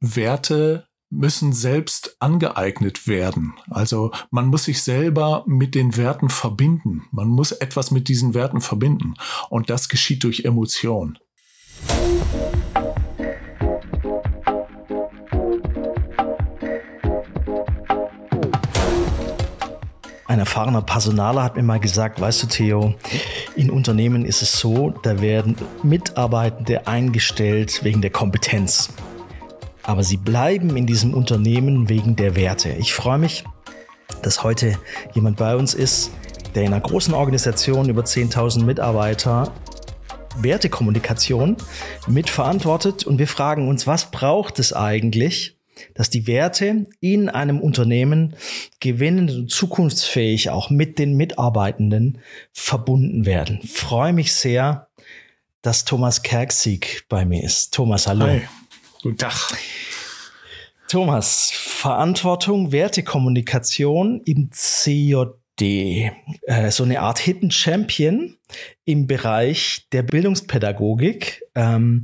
Werte müssen selbst angeeignet werden. Also man muss sich selber mit den Werten verbinden. Man muss etwas mit diesen Werten verbinden. Und das geschieht durch Emotion. Ein erfahrener Personaler hat mir mal gesagt, weißt du Theo, in Unternehmen ist es so, da werden Mitarbeitende eingestellt wegen der Kompetenz aber sie bleiben in diesem Unternehmen wegen der Werte. Ich freue mich, dass heute jemand bei uns ist, der in einer großen Organisation über 10.000 Mitarbeiter Wertekommunikation mitverantwortet und wir fragen uns, was braucht es eigentlich, dass die Werte in einem Unternehmen gewinnend und zukunftsfähig auch mit den Mitarbeitenden verbunden werden. Ich freue mich sehr, dass Thomas Kerksieg bei mir ist. Thomas, hallo. Hi. Guten Tag. Thomas, Verantwortung, Wertekommunikation im CJD. Äh, so eine Art Hidden Champion im Bereich der Bildungspädagogik. Ähm,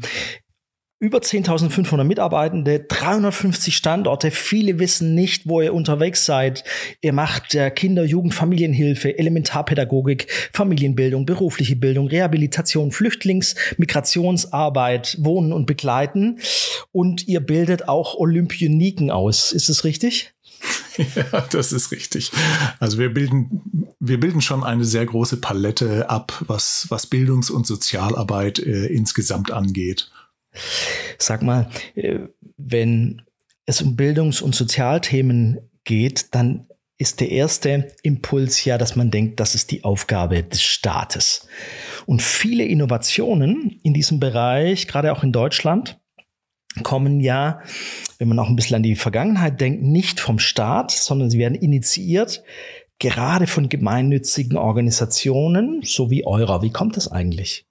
über 10.500 Mitarbeitende, 350 Standorte. Viele wissen nicht, wo ihr unterwegs seid. Ihr macht äh, Kinder-, Jugend-, Familienhilfe, Elementarpädagogik, Familienbildung, berufliche Bildung, Rehabilitation, Flüchtlings-, Migrationsarbeit, Wohnen und Begleiten. Und ihr bildet auch Olympioniken aus. Ist es richtig? Ja, das ist richtig. Also wir bilden, wir bilden schon eine sehr große Palette ab, was, was Bildungs- und Sozialarbeit äh, insgesamt angeht. Sag mal, äh, wenn es um Bildungs- und Sozialthemen geht, dann ist der erste Impuls ja, dass man denkt, das ist die Aufgabe des Staates. Und viele Innovationen in diesem Bereich, gerade auch in Deutschland, kommen ja, wenn man auch ein bisschen an die Vergangenheit denkt, nicht vom Staat, sondern sie werden initiiert gerade von gemeinnützigen Organisationen, so wie eurer. Wie kommt das eigentlich?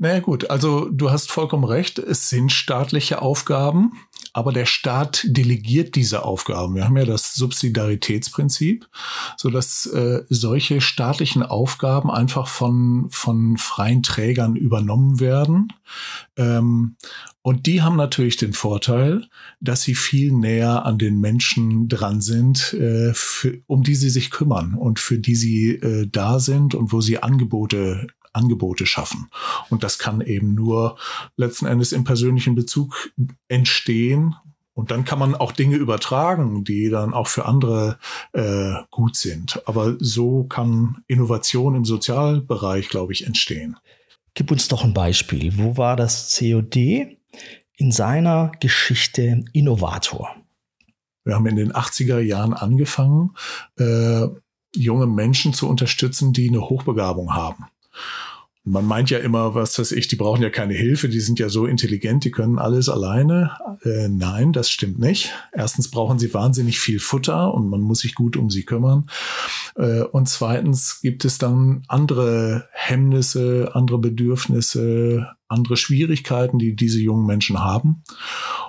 Naja gut, also du hast vollkommen recht, es sind staatliche Aufgaben, aber der Staat delegiert diese Aufgaben. Wir haben ja das Subsidiaritätsprinzip, so dass äh, solche staatlichen Aufgaben einfach von, von freien Trägern übernommen werden. Ähm, und die haben natürlich den Vorteil, dass sie viel näher an den Menschen dran sind, äh, für, um die sie sich kümmern und für die sie äh, da sind und wo sie Angebote Angebote schaffen. Und das kann eben nur letzten Endes im persönlichen Bezug entstehen. Und dann kann man auch Dinge übertragen, die dann auch für andere äh, gut sind. Aber so kann Innovation im Sozialbereich, glaube ich, entstehen. Gib uns doch ein Beispiel. Wo war das COD in seiner Geschichte Innovator? Wir haben in den 80er Jahren angefangen, äh, junge Menschen zu unterstützen, die eine Hochbegabung haben. Man meint ja immer, was weiß ich, die brauchen ja keine Hilfe, die sind ja so intelligent, die können alles alleine. Äh, nein, das stimmt nicht. Erstens brauchen sie wahnsinnig viel Futter und man muss sich gut um sie kümmern. Äh, und zweitens gibt es dann andere Hemmnisse, andere Bedürfnisse, andere Schwierigkeiten, die diese jungen Menschen haben.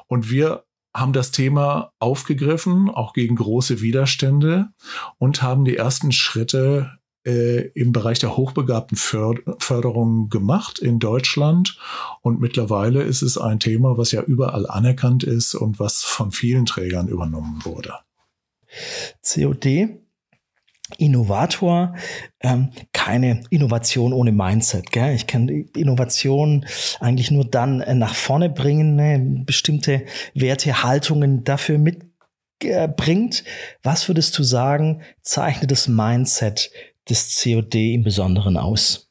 Und wir haben das Thema aufgegriffen, auch gegen große Widerstände und haben die ersten Schritte äh, im Bereich der hochbegabten Förderung gemacht in Deutschland. Und mittlerweile ist es ein Thema, was ja überall anerkannt ist und was von vielen Trägern übernommen wurde. COD, Innovator, ähm, keine Innovation ohne Mindset. Gell? Ich kann Innovation eigentlich nur dann äh, nach vorne bringen, ne? bestimmte Werte, Haltungen dafür mitbringt. Äh, Was würdest du sagen, zeichnet das Mindset des COD im Besonderen aus?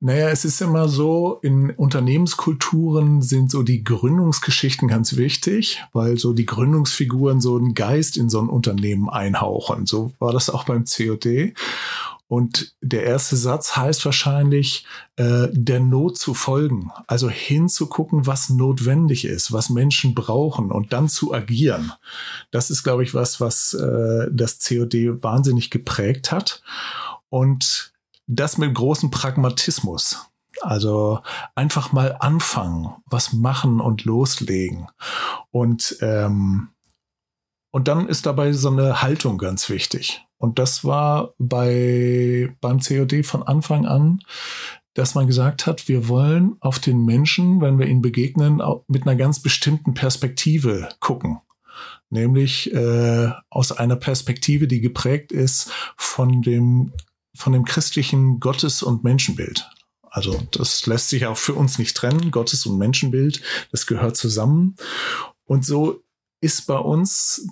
Naja, es ist immer so, in Unternehmenskulturen sind so die Gründungsgeschichten ganz wichtig, weil so die Gründungsfiguren so einen Geist in so ein Unternehmen einhauchen. So war das auch beim COD. Und der erste Satz heißt wahrscheinlich, äh, der Not zu folgen. Also hinzugucken, was notwendig ist, was Menschen brauchen und dann zu agieren. Das ist, glaube ich, was, was äh, das COD wahnsinnig geprägt hat. Und das mit großem Pragmatismus. Also einfach mal anfangen, was machen und loslegen. Und, ähm, und dann ist dabei so eine Haltung ganz wichtig. Und das war bei, beim COD von Anfang an dass man gesagt hat, wir wollen auf den Menschen, wenn wir ihnen begegnen, mit einer ganz bestimmten Perspektive gucken. Nämlich äh, aus einer Perspektive, die geprägt ist von dem, von dem christlichen Gottes- und Menschenbild. Also das lässt sich auch für uns nicht trennen. Gottes- und Menschenbild, das gehört zusammen. Und so ist bei uns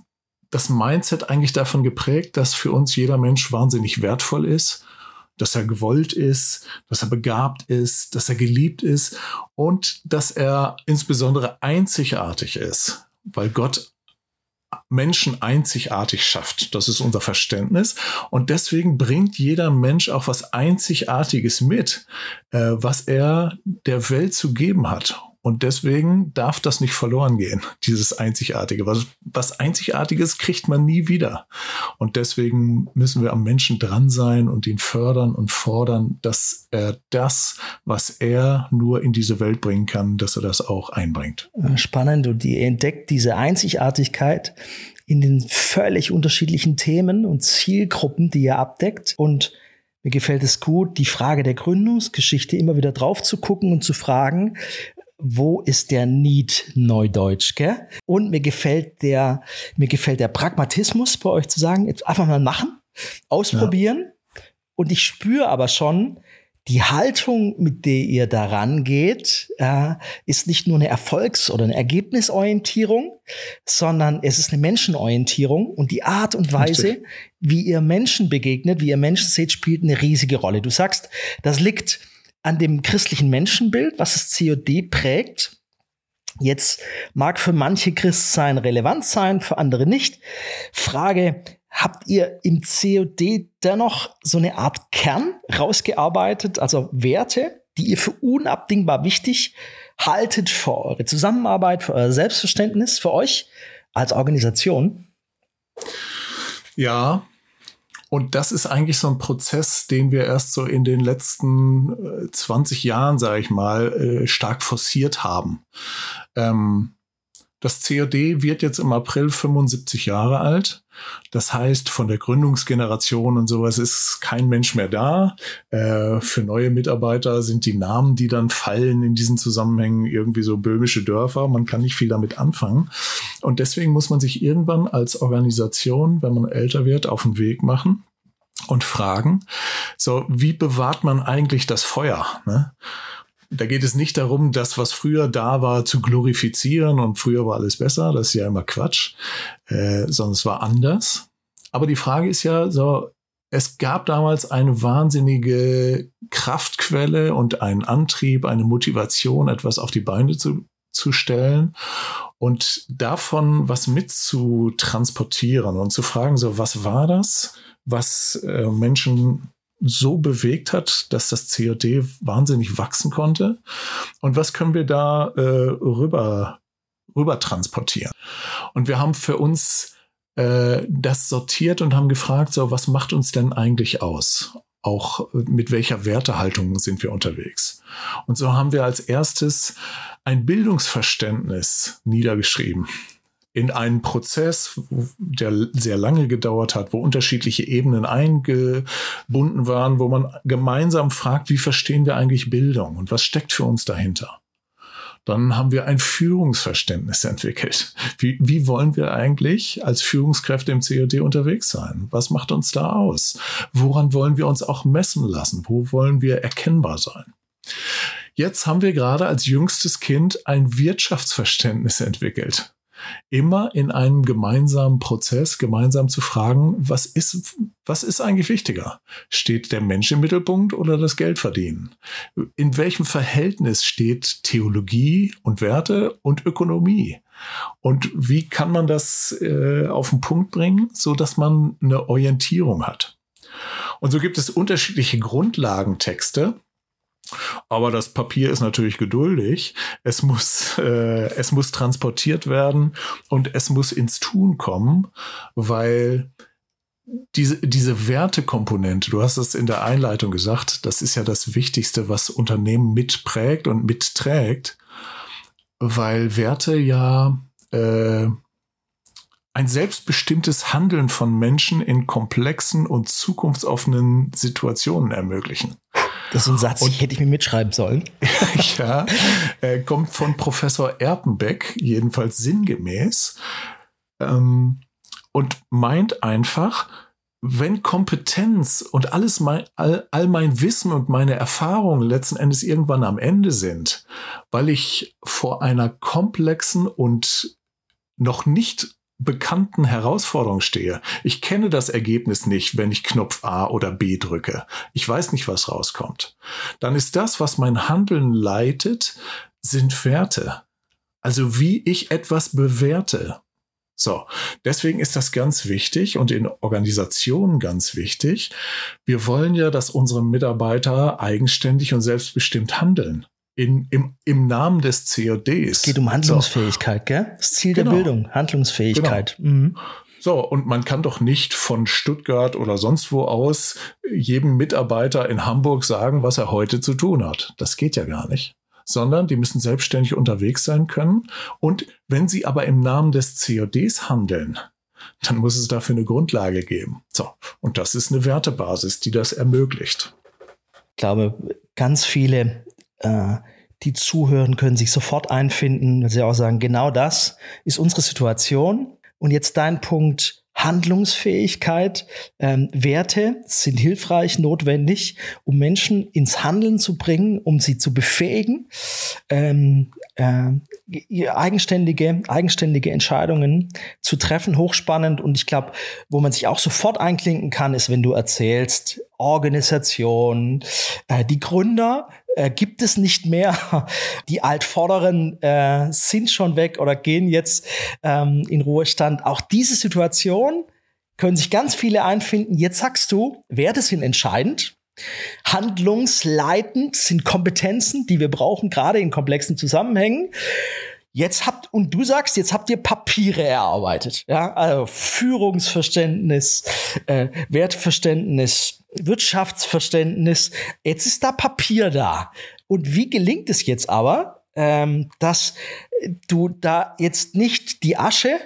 das Mindset eigentlich davon geprägt, dass für uns jeder Mensch wahnsinnig wertvoll ist, dass er gewollt ist, dass er begabt ist, dass er geliebt ist und dass er insbesondere einzigartig ist, weil Gott Menschen einzigartig schafft. Das ist unser Verständnis. Und deswegen bringt jeder Mensch auch was Einzigartiges mit, äh, was er der Welt zu geben hat. Und deswegen darf das nicht verloren gehen, dieses Einzigartige. Was, was Einzigartiges kriegt man nie wieder. Und deswegen müssen wir am Menschen dran sein und ihn fördern und fordern, dass er das, was er nur in diese Welt bringen kann, dass er das auch einbringt. Spannend. Und ihr entdeckt diese Einzigartigkeit in den völlig unterschiedlichen Themen und Zielgruppen, die ihr abdeckt. Und mir gefällt es gut, die Frage der Gründungsgeschichte immer wieder drauf zu gucken und zu fragen, wo ist der Need Neudeutsch, gell? Und mir gefällt der, mir gefällt der Pragmatismus bei euch zu sagen, jetzt einfach mal machen, ausprobieren. Ja. Und ich spüre aber schon, die Haltung, mit der ihr daran geht, äh, ist nicht nur eine Erfolgs- oder eine Ergebnisorientierung, sondern es ist eine Menschenorientierung und die Art und Weise, Richtig. wie ihr Menschen begegnet, wie ihr Menschen seht, spielt eine riesige Rolle. Du sagst, das liegt an dem christlichen Menschenbild, was das COD prägt. Jetzt mag für manche Christsein relevant sein, für andere nicht. Frage, habt ihr im COD dennoch so eine Art Kern rausgearbeitet, also Werte, die ihr für unabdingbar wichtig haltet für eure Zusammenarbeit, für euer Selbstverständnis, für euch als Organisation? Ja, und das ist eigentlich so ein Prozess, den wir erst so in den letzten 20 äh, Jahren, sage ich mal, äh, stark forciert haben. Ähm, das COD wird jetzt im April 75 Jahre alt. Das heißt, von der Gründungsgeneration und sowas ist kein Mensch mehr da. Äh, für neue Mitarbeiter sind die Namen, die dann fallen in diesen Zusammenhängen, irgendwie so böhmische Dörfer. Man kann nicht viel damit anfangen. Und deswegen muss man sich irgendwann als Organisation, wenn man älter wird, auf den Weg machen und fragen, so, wie bewahrt man eigentlich das Feuer? Ne? Da geht es nicht darum, das, was früher da war, zu glorifizieren und früher war alles besser. Das ist ja immer Quatsch, äh, sondern es war anders. Aber die Frage ist ja so, es gab damals eine wahnsinnige Kraftquelle und einen Antrieb, eine Motivation, etwas auf die Beine zu, zu stellen und davon was mitzutransportieren und zu fragen, so, was war das, was äh, Menschen so bewegt hat, dass das COD wahnsinnig wachsen konnte. Und was können wir da äh, rüber, rüber transportieren? Und wir haben für uns äh, das sortiert und haben gefragt, so, was macht uns denn eigentlich aus? Auch mit welcher Wertehaltung sind wir unterwegs? Und so haben wir als erstes ein Bildungsverständnis niedergeschrieben in einen Prozess, der sehr lange gedauert hat, wo unterschiedliche Ebenen eingebunden waren, wo man gemeinsam fragt, wie verstehen wir eigentlich Bildung und was steckt für uns dahinter? Dann haben wir ein Führungsverständnis entwickelt. Wie, wie wollen wir eigentlich als Führungskräfte im COD unterwegs sein? Was macht uns da aus? Woran wollen wir uns auch messen lassen? Wo wollen wir erkennbar sein? Jetzt haben wir gerade als jüngstes Kind ein Wirtschaftsverständnis entwickelt immer in einem gemeinsamen Prozess gemeinsam zu fragen, was ist, was ist eigentlich wichtiger? Steht der Mensch im Mittelpunkt oder das Geldverdienen? In welchem Verhältnis steht Theologie und Werte und Ökonomie? Und wie kann man das äh, auf den Punkt bringen, so dass man eine Orientierung hat? Und so gibt es unterschiedliche Grundlagentexte, aber das Papier ist natürlich geduldig. Es muss, äh, es muss transportiert werden und es muss ins Tun kommen, weil diese, diese Wertekomponente, du hast es in der Einleitung gesagt, das ist ja das Wichtigste, was Unternehmen mitprägt und mitträgt, weil Werte ja äh, ein selbstbestimmtes Handeln von Menschen in komplexen und zukunftsoffenen Situationen ermöglichen. Das ist ein Satz, und, hätte ich mir mitschreiben sollen. ja, äh, kommt von Professor Erpenbeck, jedenfalls sinngemäß, ähm, und meint einfach, wenn Kompetenz und alles mein, all, all mein Wissen und meine Erfahrungen letzten Endes irgendwann am Ende sind, weil ich vor einer komplexen und noch nicht bekannten Herausforderung stehe. Ich kenne das Ergebnis nicht, wenn ich Knopf A oder B drücke. Ich weiß nicht, was rauskommt. Dann ist das, was mein Handeln leitet, sind Werte. Also wie ich etwas bewerte. So, deswegen ist das ganz wichtig und in Organisationen ganz wichtig. Wir wollen ja, dass unsere Mitarbeiter eigenständig und selbstbestimmt handeln in, im, im Namen des CODs. Es geht um Handlungsfähigkeit, so. gell? Das Ziel genau. der Bildung, Handlungsfähigkeit. Genau. Mhm. So, und man kann doch nicht von Stuttgart oder sonst wo aus jedem Mitarbeiter in Hamburg sagen, was er heute zu tun hat. Das geht ja gar nicht. Sondern die müssen selbstständig unterwegs sein können. Und wenn sie aber im Namen des CODs handeln, dann muss es dafür eine Grundlage geben. So, und das ist eine Wertebasis, die das ermöglicht. Ich glaube, ganz viele äh, die zuhören, können sich sofort einfinden, weil sie auch sagen, genau das ist unsere Situation. Und jetzt dein Punkt, Handlungsfähigkeit, ähm, Werte sind hilfreich, notwendig, um Menschen ins Handeln zu bringen, um sie zu befähigen, ähm, äh, eigenständige, eigenständige Entscheidungen zu treffen. Hochspannend. Und ich glaube, wo man sich auch sofort einklinken kann, ist, wenn du erzählst, Organisation, äh, die Gründer äh, gibt es nicht mehr. Die Altvorderen äh, sind schon weg oder gehen jetzt ähm, in Ruhestand. Auch diese Situation können sich ganz viele einfinden. Jetzt sagst du, Werte sind entscheidend. Handlungsleitend sind Kompetenzen, die wir brauchen, gerade in komplexen Zusammenhängen. Jetzt habt, und du sagst, jetzt habt ihr Papiere erarbeitet. Ja, also Führungsverständnis, äh, Wertverständnis, Wirtschaftsverständnis. Jetzt ist da Papier da. Und wie gelingt es jetzt aber, ähm, dass du da jetzt nicht die Asche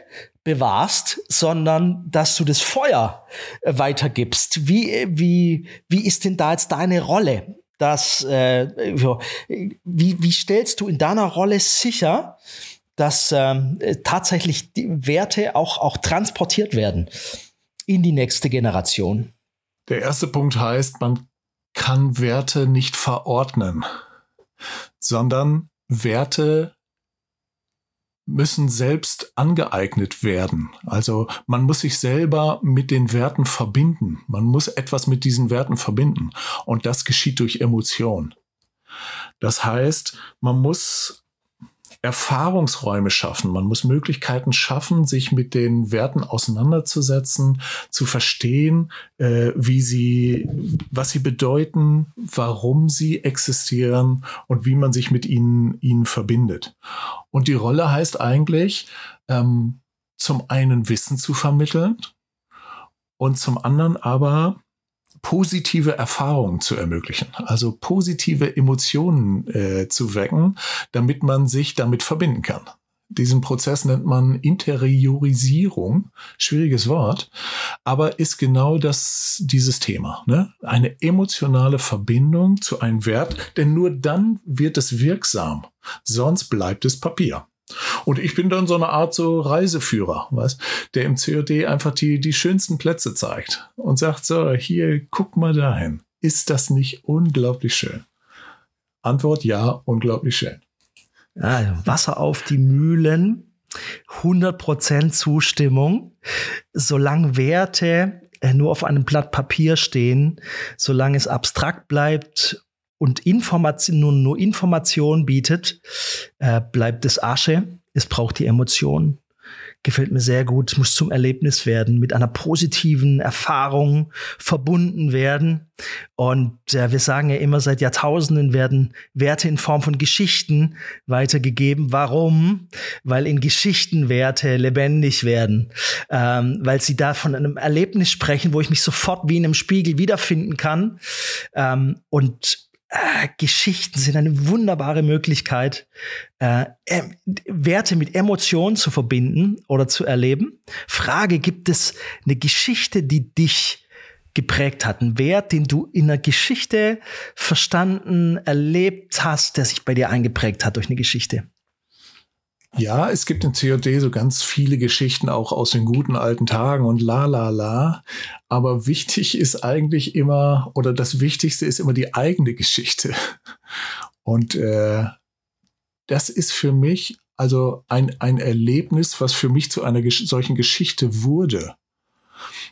bewahrst, sondern dass du das Feuer weitergibst. Wie, wie, wie ist denn da jetzt deine Rolle? dass, äh, wie, wie stellst du in deiner Rolle sicher, dass ähm, tatsächlich die Werte auch, auch transportiert werden in die nächste Generation? Der erste Punkt heißt, man kann Werte nicht verordnen, sondern Werte müssen selbst angeeignet werden. Also man muss sich selber mit den Werten verbinden. Man muss etwas mit diesen Werten verbinden. Und das geschieht durch Emotion. Das heißt, man muss Erfahrungsräume schaffen. Man muss Möglichkeiten schaffen, sich mit den Werten auseinanderzusetzen, zu verstehen, äh, wie sie, was sie bedeuten, warum sie existieren und wie man sich mit ihnen, ihnen verbindet. Und die Rolle heißt eigentlich, ähm, zum einen Wissen zu vermitteln und zum anderen aber positive Erfahrungen zu ermöglichen, also positive Emotionen äh, zu wecken, damit man sich damit verbinden kann. Diesen Prozess nennt man Interiorisierung, schwieriges Wort, aber ist genau das dieses Thema. Ne? Eine emotionale Verbindung zu einem Wert, denn nur dann wird es wirksam, sonst bleibt es Papier. Und ich bin dann so eine Art so Reiseführer, weißt, der im COD einfach die, die schönsten Plätze zeigt und sagt so, hier, guck mal dahin. Ist das nicht unglaublich schön? Antwort ja, unglaublich schön. Wasser auf die Mühlen, 100% Zustimmung. Solange Werte äh, nur auf einem Blatt Papier stehen, solange es abstrakt bleibt und Information, nur, nur Information bietet, äh, bleibt es Asche. Es braucht die Emotion. Gefällt mir sehr gut. Muss zum Erlebnis werden, mit einer positiven Erfahrung verbunden werden. Und äh, wir sagen ja immer, seit Jahrtausenden werden Werte in Form von Geschichten weitergegeben. Warum? Weil in Geschichten Werte lebendig werden. Ähm, weil sie da von einem Erlebnis sprechen, wo ich mich sofort wie in einem Spiegel wiederfinden kann. Ähm, und äh, Geschichten sind eine wunderbare Möglichkeit, äh, Werte mit Emotionen zu verbinden oder zu erleben. Frage, gibt es eine Geschichte, die dich geprägt hat? Ein Wert, den du in der Geschichte verstanden, erlebt hast, der sich bei dir eingeprägt hat durch eine Geschichte? Ja, es gibt in COD so ganz viele Geschichten auch aus den guten alten Tagen und la la la. Aber wichtig ist eigentlich immer, oder das Wichtigste ist immer die eigene Geschichte. Und äh, das ist für mich also ein, ein Erlebnis, was für mich zu einer gesch solchen Geschichte wurde.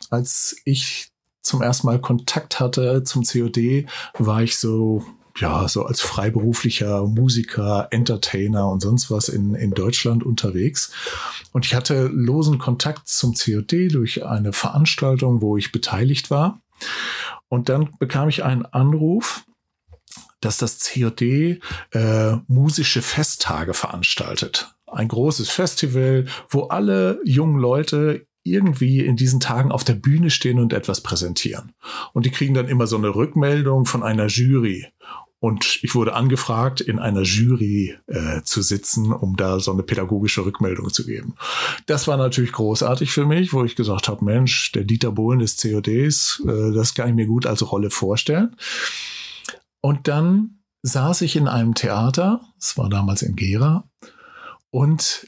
Als ich zum ersten Mal Kontakt hatte zum COD, war ich so, ja, so als freiberuflicher Musiker, Entertainer und sonst was in, in Deutschland unterwegs. Und ich hatte losen Kontakt zum COD durch eine Veranstaltung, wo ich beteiligt war. Und dann bekam ich einen Anruf, dass das COD äh, musische Festtage veranstaltet. Ein großes Festival, wo alle jungen Leute irgendwie in diesen Tagen auf der Bühne stehen und etwas präsentieren. Und die kriegen dann immer so eine Rückmeldung von einer Jury. Und ich wurde angefragt, in einer Jury äh, zu sitzen, um da so eine pädagogische Rückmeldung zu geben. Das war natürlich großartig für mich, wo ich gesagt habe, Mensch, der Dieter Bohlen des CODs, äh, das kann ich mir gut als Rolle vorstellen. Und dann saß ich in einem Theater, es war damals in Gera, und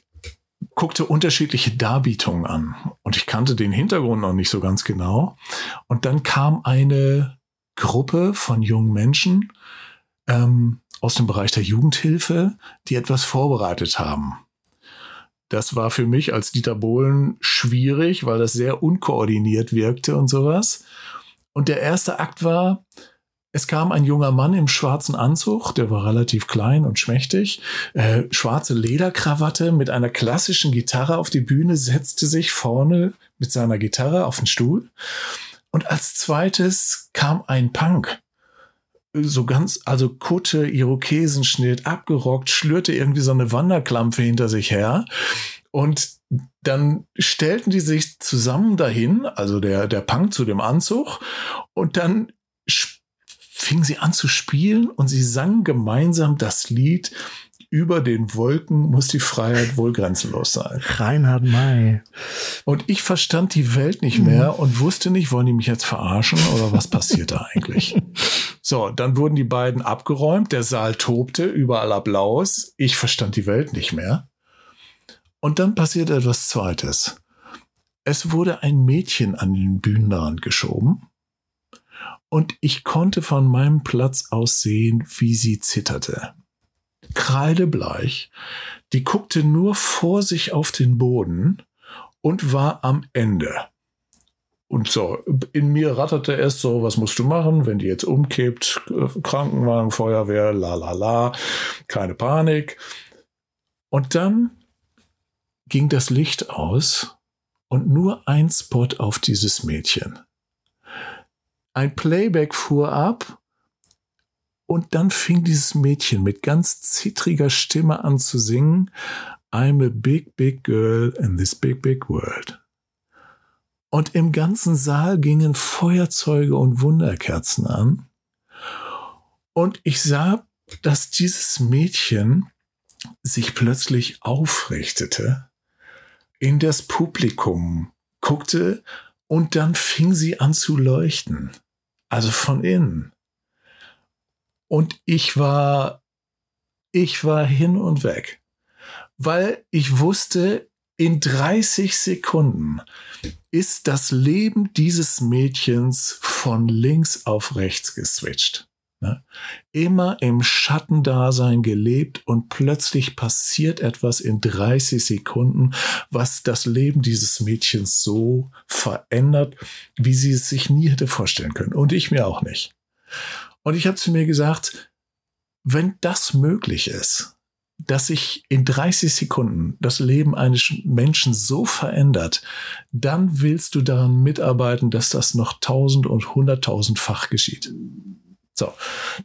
guckte unterschiedliche Darbietungen an. Und ich kannte den Hintergrund noch nicht so ganz genau. Und dann kam eine Gruppe von jungen Menschen ähm, aus dem Bereich der Jugendhilfe, die etwas vorbereitet haben. Das war für mich als Dieter Bohlen schwierig, weil das sehr unkoordiniert wirkte und sowas. Und der erste Akt war, es kam ein junger Mann im schwarzen Anzug, der war relativ klein und schmächtig, äh, schwarze Lederkrawatte mit einer klassischen Gitarre auf die Bühne, setzte sich vorne mit seiner Gitarre auf den Stuhl. Und als zweites kam ein Punk. So ganz, also Kutte, Irokesenschnitt, abgerockt, schlürte irgendwie so eine Wanderklampe hinter sich her. Und dann stellten die sich zusammen dahin, also der, der Punk zu dem Anzug, und dann fing sie an zu spielen und sie sangen gemeinsam das Lied über den Wolken muss die Freiheit wohl grenzenlos sein. Reinhard May. Und ich verstand die Welt nicht mehr mhm. und wusste nicht, wollen die mich jetzt verarschen oder was passiert da eigentlich? So, dann wurden die beiden abgeräumt, der Saal tobte, überall Applaus. Ich verstand die Welt nicht mehr. Und dann passierte etwas Zweites. Es wurde ein Mädchen an den Bühnenrand geschoben und ich konnte von meinem Platz aus sehen, wie sie zitterte. Kreidebleich, die guckte nur vor sich auf den Boden und war am Ende. Und so, in mir ratterte es so, was musst du machen, wenn die jetzt umkippt, Krankenwagen, Feuerwehr, la la la, keine Panik. Und dann ging das Licht aus und nur ein Spot auf dieses Mädchen. Ein Playback fuhr ab und dann fing dieses Mädchen mit ganz zittriger Stimme an zu singen I'm a big, big girl in this big, big world. Und im ganzen Saal gingen Feuerzeuge und Wunderkerzen an. Und ich sah, dass dieses Mädchen sich plötzlich aufrichtete, in das Publikum guckte und dann fing sie an zu leuchten. Also von innen. Und ich war, ich war hin und weg, weil ich wusste, in 30 Sekunden ist das Leben dieses Mädchens von links auf rechts geswitcht. Ne? Immer im Schattendasein gelebt und plötzlich passiert etwas in 30 Sekunden, was das Leben dieses Mädchens so verändert, wie sie es sich nie hätte vorstellen können. Und ich mir auch nicht. Und ich habe zu mir gesagt, wenn das möglich ist, dass sich in 30 Sekunden das Leben eines Menschen so verändert, dann willst du daran mitarbeiten, dass das noch tausend und hunderttausendfach geschieht. So,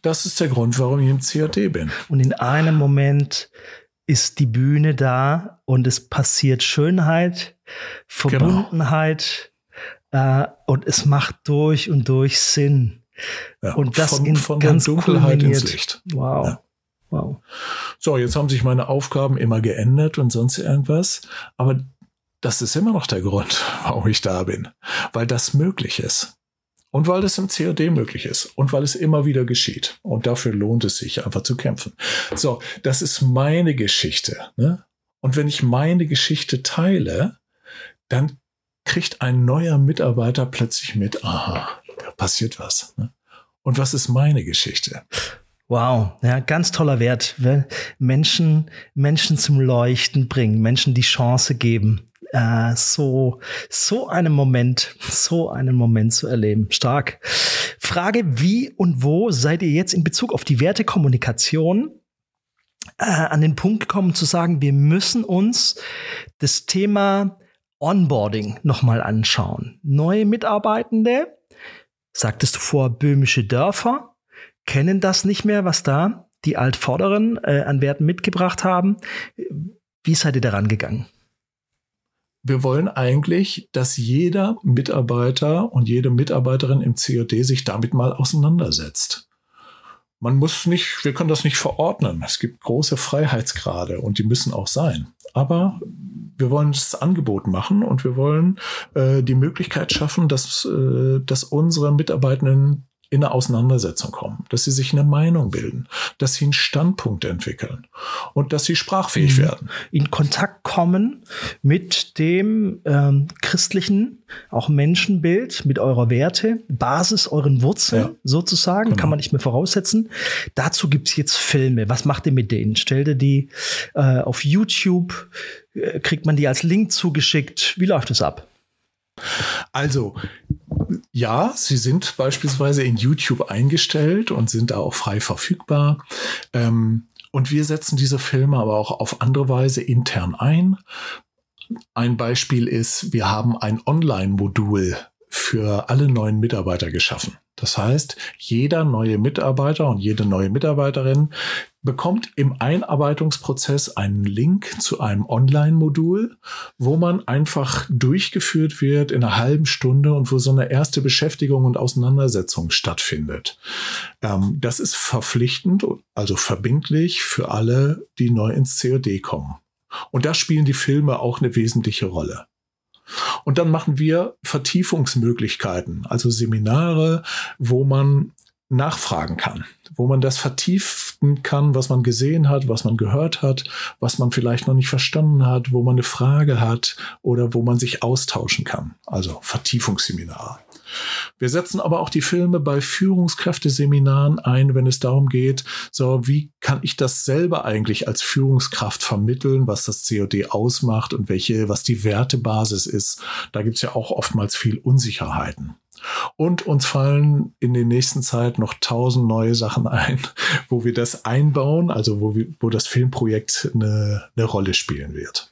das ist der Grund, warum ich im CAD bin. Und in einem Moment ist die Bühne da und es passiert Schönheit, Verbundenheit genau. äh, und es macht durch und durch Sinn. Ja, und das von, in von ganz der Dunkelheit kulminiert. ins Licht. Wow. Ja. Wow. So, jetzt haben sich meine Aufgaben immer geändert und sonst irgendwas. Aber das ist immer noch der Grund, warum ich da bin. Weil das möglich ist. Und weil es im COD möglich ist und weil es immer wieder geschieht. Und dafür lohnt es sich einfach zu kämpfen. So, das ist meine Geschichte. Ne? Und wenn ich meine Geschichte teile, dann kriegt ein neuer Mitarbeiter plötzlich mit, aha, da passiert was. Ne? Und was ist meine Geschichte? Wow, ja, ganz toller Wert. Menschen, Menschen zum Leuchten bringen, Menschen die Chance geben, äh, so, so einen Moment, so einen Moment zu erleben. Stark. Frage, wie und wo seid ihr jetzt in Bezug auf die Wertekommunikation äh, an den Punkt gekommen zu sagen, wir müssen uns das Thema Onboarding nochmal anschauen. Neue Mitarbeitende, sagtest du vor, böhmische Dörfer, kennen das nicht mehr, was da die Altvorderen äh, an Werten mitgebracht haben. Wie seid ihr daran gegangen? Wir wollen eigentlich, dass jeder Mitarbeiter und jede Mitarbeiterin im COD sich damit mal auseinandersetzt. Man muss nicht, wir können das nicht verordnen. Es gibt große Freiheitsgrade und die müssen auch sein. Aber wir wollen das Angebot machen und wir wollen äh, die Möglichkeit schaffen, dass, äh, dass unsere Mitarbeitenden in eine Auseinandersetzung kommen, dass sie sich eine Meinung bilden, dass sie einen Standpunkt entwickeln und dass sie sprachfähig mhm. werden. In Kontakt kommen mit dem ähm, christlichen, auch Menschenbild, mit eurer Werte, Basis, euren Wurzeln ja. sozusagen, genau. kann man nicht mehr voraussetzen. Dazu gibt's jetzt Filme. Was macht ihr mit denen? Stellt ihr die äh, auf YouTube? Äh, kriegt man die als Link zugeschickt? Wie läuft es ab? Also, ja, sie sind beispielsweise in YouTube eingestellt und sind da auch frei verfügbar. Ähm, und wir setzen diese Filme aber auch auf andere Weise intern ein. Ein Beispiel ist, wir haben ein Online-Modul für alle neuen Mitarbeiter geschaffen. Das heißt, jeder neue Mitarbeiter und jede neue Mitarbeiterin bekommt im Einarbeitungsprozess einen Link zu einem Online-Modul, wo man einfach durchgeführt wird in einer halben Stunde und wo so eine erste Beschäftigung und Auseinandersetzung stattfindet. Ähm, das ist verpflichtend, also verbindlich für alle, die neu ins COD kommen. Und da spielen die Filme auch eine wesentliche Rolle. Und dann machen wir Vertiefungsmöglichkeiten, also Seminare, wo man nachfragen kann, wo man das vertiefen kann, was man gesehen hat, was man gehört hat, was man vielleicht noch nicht verstanden hat, wo man eine Frage hat oder wo man sich austauschen kann. Also Vertiefungsseminare. Wir setzen aber auch die Filme bei Führungskräfteseminaren ein, wenn es darum geht, so wie kann ich das selber eigentlich als Führungskraft vermitteln, was das COD ausmacht und welche, was die Wertebasis ist. Da gibt es ja auch oftmals viel Unsicherheiten. Und uns fallen in der nächsten Zeit noch tausend neue Sachen ein, wo wir das einbauen, also wo, wir, wo das Filmprojekt eine, eine Rolle spielen wird.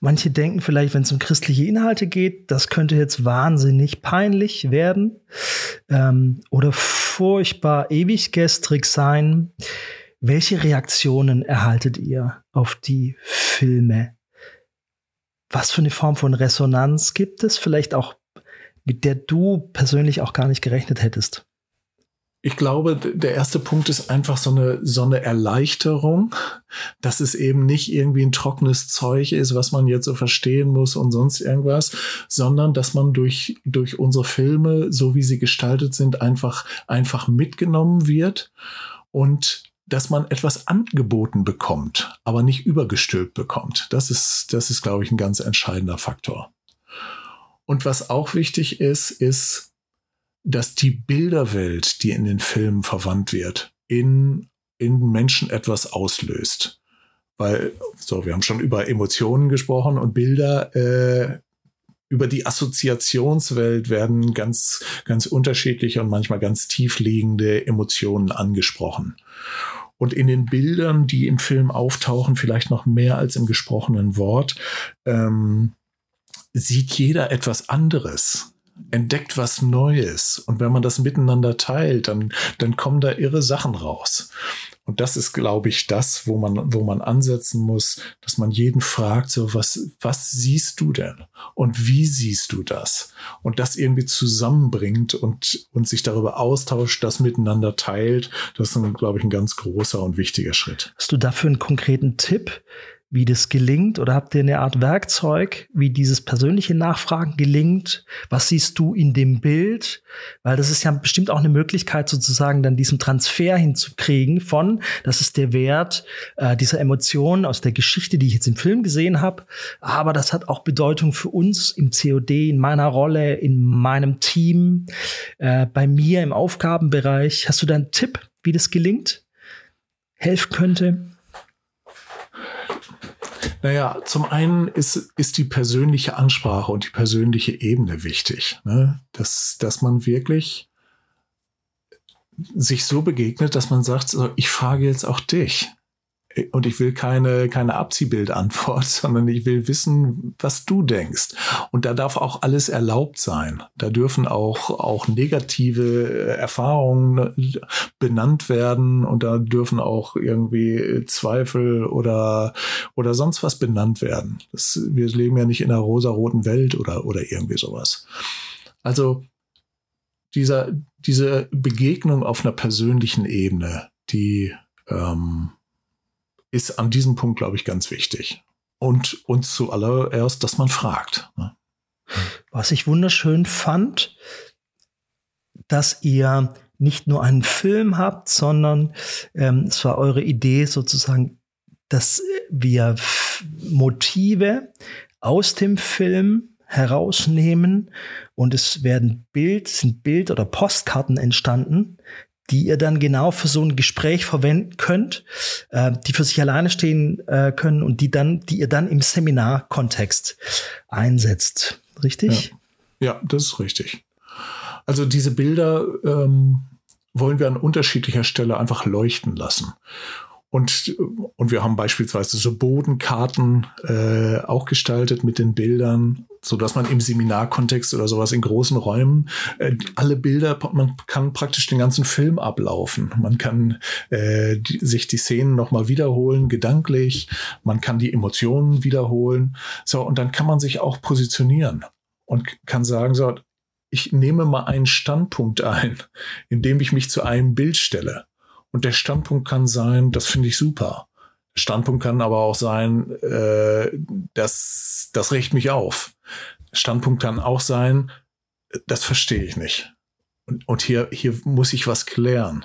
Manche denken vielleicht, wenn es um christliche Inhalte geht, das könnte jetzt wahnsinnig peinlich werden ähm, oder furchtbar ewig gestrig sein. Welche Reaktionen erhaltet ihr auf die Filme? Was für eine Form von Resonanz gibt es? Vielleicht auch, mit der du persönlich auch gar nicht gerechnet hättest? Ich glaube, der erste Punkt ist einfach so eine, so eine Erleichterung, dass es eben nicht irgendwie ein trockenes Zeug ist, was man jetzt so verstehen muss und sonst irgendwas, sondern dass man durch, durch unsere Filme, so wie sie gestaltet sind, einfach, einfach mitgenommen wird und dass man etwas angeboten bekommt, aber nicht übergestülpt bekommt. Das ist, das ist, glaube ich, ein ganz entscheidender Faktor. Und was auch wichtig ist, ist, dass die Bilderwelt, die in den Filmen verwandt wird, in, in Menschen etwas auslöst. Weil, so, wir haben schon über Emotionen gesprochen und Bilder, äh, über die Assoziationswelt werden ganz, ganz unterschiedliche und manchmal ganz tiefliegende Emotionen angesprochen. Und in den Bildern, die im Film auftauchen, vielleicht noch mehr als im gesprochenen Wort, ähm, sieht jeder etwas anderes entdeckt was Neues. Und wenn man das miteinander teilt, dann, dann kommen da irre Sachen raus. Und das ist, glaube ich, das, wo man, wo man ansetzen muss, dass man jeden fragt, so, was, was siehst du denn? Und wie siehst du das? Und das irgendwie zusammenbringt und, und sich darüber austauscht, das miteinander teilt. Das ist, glaube ich, ein ganz großer und wichtiger Schritt. Hast du dafür einen konkreten Tipp? Wie das gelingt? Oder habt ihr eine Art Werkzeug, wie dieses persönliche Nachfragen gelingt? Was siehst du in dem Bild? Weil das ist ja bestimmt auch eine Möglichkeit, sozusagen dann diesen Transfer hinzukriegen von, das ist der Wert äh, dieser Emotionen aus der Geschichte, die ich jetzt im Film gesehen habe. Aber das hat auch Bedeutung für uns im COD, in meiner Rolle, in meinem Team, äh, bei mir im Aufgabenbereich. Hast du da einen Tipp, wie das gelingt? Helfen könnte? Naja, zum einen ist, ist die persönliche Ansprache und die persönliche Ebene wichtig. Ne? Dass, dass man wirklich sich so begegnet, dass man sagt, ich frage jetzt auch dich. Und ich will keine, keine Abziehbildantwort, sondern ich will wissen, was du denkst. Und da darf auch alles erlaubt sein. Da dürfen auch, auch negative Erfahrungen benannt werden und da dürfen auch irgendwie Zweifel oder, oder sonst was benannt werden. Das, wir leben ja nicht in einer rosaroten Welt oder, oder irgendwie sowas. Also, dieser, diese Begegnung auf einer persönlichen Ebene, die, ähm, ist an diesem Punkt, glaube ich, ganz wichtig. Und, und zuallererst, dass man fragt. Ne? Was ich wunderschön fand, dass ihr nicht nur einen Film habt, sondern ähm, es war eure Idee sozusagen, dass wir Motive aus dem Film herausnehmen und es werden Bild, sind Bild- oder Postkarten entstanden, die ihr dann genau für so ein Gespräch verwenden könnt, äh, die für sich alleine stehen äh, können und die dann, die ihr dann im Seminarkontext einsetzt. Richtig? Ja. ja, das ist richtig. Also diese Bilder ähm, wollen wir an unterschiedlicher Stelle einfach leuchten lassen. Und, und wir haben beispielsweise so Bodenkarten äh, auch gestaltet mit den Bildern, so dass man im Seminarkontext oder sowas in großen Räumen äh, alle Bilder, man kann praktisch den ganzen Film ablaufen. Man kann äh, die, sich die Szenen nochmal wiederholen, gedanklich. Man kann die Emotionen wiederholen. So, und dann kann man sich auch positionieren und kann sagen, so, ich nehme mal einen Standpunkt ein, indem ich mich zu einem Bild stelle. Und der Standpunkt kann sein, das finde ich super. Standpunkt kann aber auch sein, äh, das, das regt mich auf. Standpunkt kann auch sein, das verstehe ich nicht. Und, und hier, hier muss ich was klären.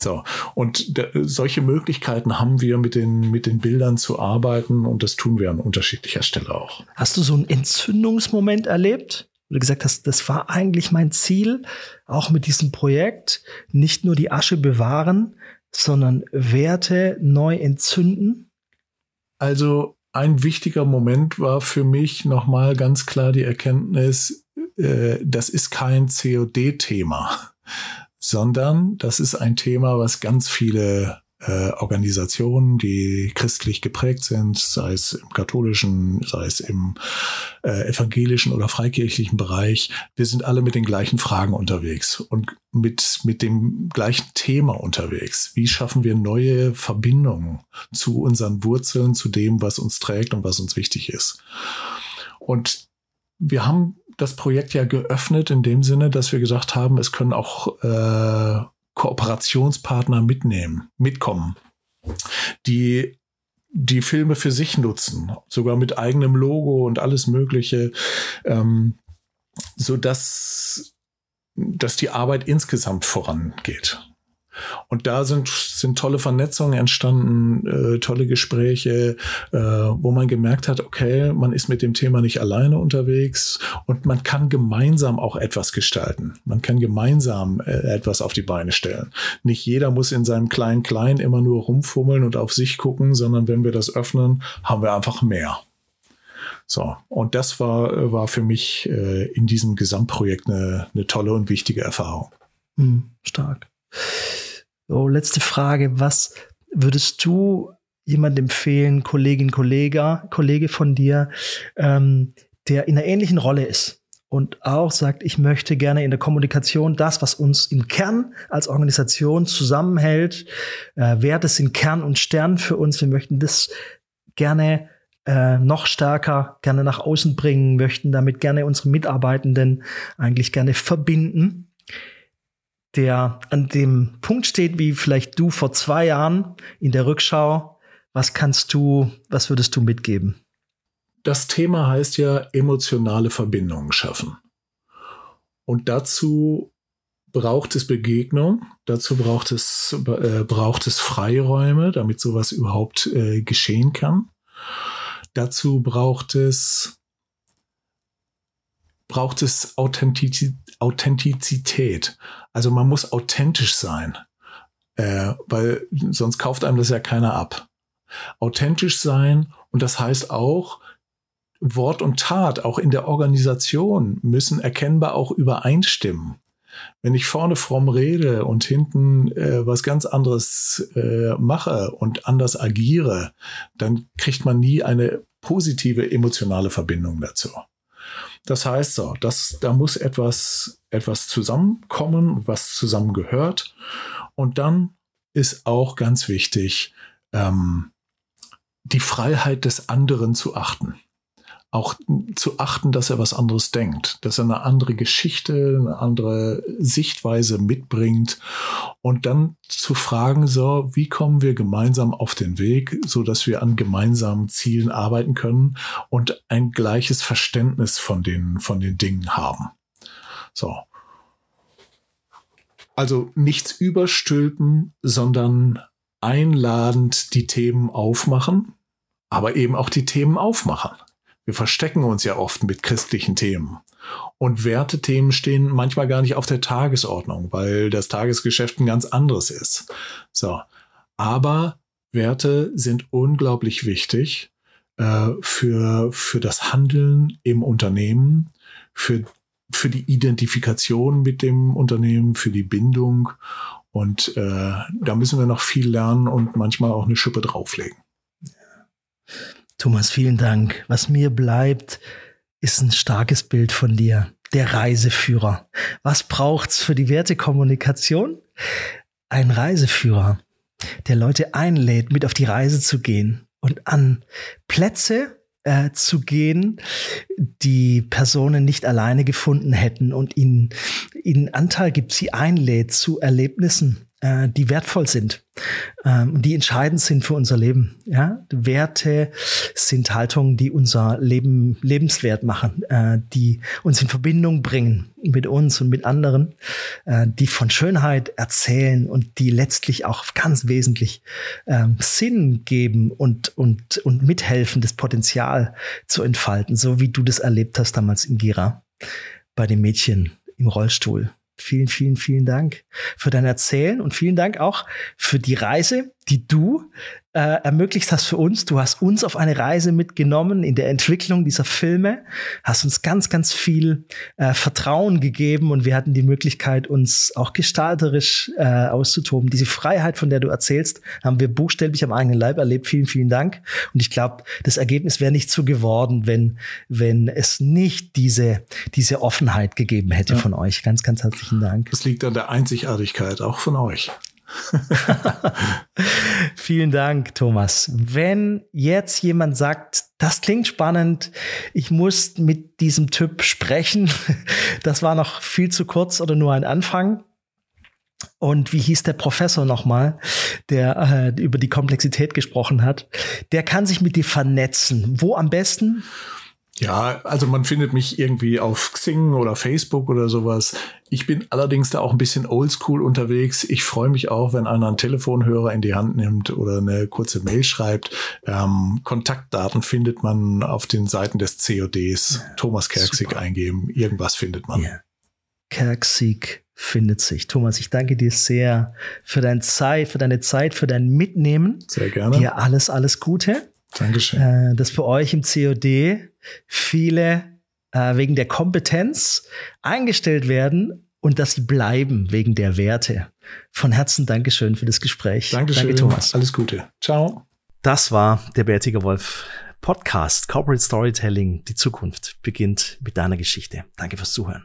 So, und solche Möglichkeiten haben wir mit den, mit den Bildern zu arbeiten und das tun wir an unterschiedlicher Stelle auch. Hast du so einen Entzündungsmoment erlebt? Wo du gesagt hast, das war eigentlich mein Ziel, auch mit diesem Projekt, nicht nur die Asche bewahren, sondern Werte neu entzünden? Also ein wichtiger Moment war für mich nochmal ganz klar die Erkenntnis, äh, das ist kein COD-Thema, sondern das ist ein Thema, was ganz viele äh, Organisationen, die christlich geprägt sind, sei es im katholischen, sei es im äh, evangelischen oder freikirchlichen Bereich. Wir sind alle mit den gleichen Fragen unterwegs und mit, mit dem gleichen Thema unterwegs. Wie schaffen wir neue Verbindungen zu unseren Wurzeln, zu dem, was uns trägt und was uns wichtig ist? Und wir haben das Projekt ja geöffnet in dem Sinne, dass wir gesagt haben, es können auch äh, Kooperationspartner mitnehmen, mitkommen, die die Filme für sich nutzen, sogar mit eigenem Logo und alles Mögliche, ähm, so dass, dass die Arbeit insgesamt vorangeht. Und da sind, sind tolle Vernetzungen entstanden, äh, tolle Gespräche, äh, wo man gemerkt hat, okay, man ist mit dem Thema nicht alleine unterwegs und man kann gemeinsam auch etwas gestalten. Man kann gemeinsam äh, etwas auf die Beine stellen. Nicht jeder muss in seinem kleinen Klein immer nur rumfummeln und auf sich gucken, sondern wenn wir das öffnen, haben wir einfach mehr. So, und das war, war für mich äh, in diesem Gesamtprojekt eine, eine tolle und wichtige Erfahrung. Mhm, stark. So, letzte Frage. Was würdest du jemand empfehlen, Kollegin, Kollege, Kollege von dir, ähm, der in einer ähnlichen Rolle ist und auch sagt, ich möchte gerne in der Kommunikation das, was uns im Kern als Organisation zusammenhält, äh, Werte sind Kern und Stern für uns. Wir möchten das gerne äh, noch stärker gerne nach außen bringen, möchten damit gerne unsere Mitarbeitenden eigentlich gerne verbinden der an dem Punkt steht, wie vielleicht du vor zwei Jahren in der Rückschau Was kannst du, was würdest du mitgeben? Das Thema heißt ja emotionale Verbindungen schaffen. Und dazu braucht es Begegnung, dazu braucht es, äh, braucht es Freiräume, damit sowas überhaupt äh, geschehen kann. Dazu braucht es, braucht es Authentiz Authentizität. Also man muss authentisch sein, äh, weil sonst kauft einem das ja keiner ab. Authentisch sein und das heißt auch, Wort und Tat, auch in der Organisation, müssen erkennbar auch übereinstimmen. Wenn ich vorne fromm rede und hinten äh, was ganz anderes äh, mache und anders agiere, dann kriegt man nie eine positive emotionale Verbindung dazu. Das heißt so, dass da muss etwas, etwas zusammenkommen, was zusammengehört. Und dann ist auch ganz wichtig, ähm, die Freiheit des anderen zu achten auch zu achten, dass er was anderes denkt, dass er eine andere Geschichte, eine andere Sichtweise mitbringt und dann zu fragen, so, wie kommen wir gemeinsam auf den Weg, so dass wir an gemeinsamen Zielen arbeiten können und ein gleiches Verständnis von den, von den Dingen haben. So. Also nichts überstülpen, sondern einladend die Themen aufmachen, aber eben auch die Themen aufmachen. Wir verstecken uns ja oft mit christlichen Themen. Und Wertethemen stehen manchmal gar nicht auf der Tagesordnung, weil das Tagesgeschäft ein ganz anderes ist. So. Aber Werte sind unglaublich wichtig äh, für, für das Handeln im Unternehmen, für, für die Identifikation mit dem Unternehmen, für die Bindung. Und äh, da müssen wir noch viel lernen und manchmal auch eine Schippe drauflegen. Thomas, vielen Dank. Was mir bleibt, ist ein starkes Bild von dir, der Reiseführer. Was braucht's für die Wertekommunikation? Ein Reiseführer, der Leute einlädt, mit auf die Reise zu gehen und an Plätze äh, zu gehen, die Personen nicht alleine gefunden hätten und ihnen, ihnen Anteil gibt, sie einlädt zu Erlebnissen, äh, die wertvoll sind ähm, und die entscheidend sind für unser Leben. Ja? Werte sind Haltungen, die unser Leben lebenswert machen, äh, die uns in Verbindung bringen mit uns und mit anderen, äh, die von Schönheit erzählen und die letztlich auch ganz wesentlich ähm, Sinn geben und, und, und mithelfen, das Potenzial zu entfalten, so wie du das erlebt hast damals in Gira bei dem Mädchen im Rollstuhl. Vielen, vielen, vielen Dank für dein Erzählen und vielen Dank auch für die Reise, die du äh, ermöglicht hast für uns. Du hast uns auf eine Reise mitgenommen in der Entwicklung dieser Filme, hast uns ganz, ganz viel äh, Vertrauen gegeben und wir hatten die Möglichkeit, uns auch gestalterisch äh, auszutoben. Diese Freiheit, von der du erzählst, haben wir buchstäblich am eigenen Leib erlebt. Vielen, vielen Dank. Und ich glaube, das Ergebnis wäre nicht so geworden, wenn, wenn es nicht diese, diese Offenheit gegeben hätte ja. von euch. Ganz, ganz herzlichen Dank. Das liegt an der Einzigartigkeit auch von euch. Vielen Dank, Thomas. Wenn jetzt jemand sagt, das klingt spannend, ich muss mit diesem Typ sprechen, das war noch viel zu kurz oder nur ein Anfang. Und wie hieß der Professor nochmal, der äh, über die Komplexität gesprochen hat? Der kann sich mit dir vernetzen. Wo am besten? Ja, also man findet mich irgendwie auf Xing oder Facebook oder sowas. Ich bin allerdings da auch ein bisschen oldschool unterwegs. Ich freue mich auch, wenn einer einen Telefonhörer in die Hand nimmt oder eine kurze Mail schreibt. Ähm, Kontaktdaten findet man auf den Seiten des CODs. Ja, Thomas Kerksig super. eingeben. Irgendwas findet man. Ja. Kerksig findet sich. Thomas, ich danke dir sehr für deine Zeit, für deine Zeit, für dein Mitnehmen. Sehr gerne. Dir alles, alles Gute. Dankeschön. Äh, dass für euch im COD viele äh, wegen der Kompetenz eingestellt werden und dass sie bleiben wegen der Werte. Von Herzen Dankeschön für das Gespräch. Dankeschön. Danke, Thomas. Alles Gute. Ciao. Das war der Bärtiger Wolf Podcast Corporate Storytelling. Die Zukunft beginnt mit deiner Geschichte. Danke fürs Zuhören.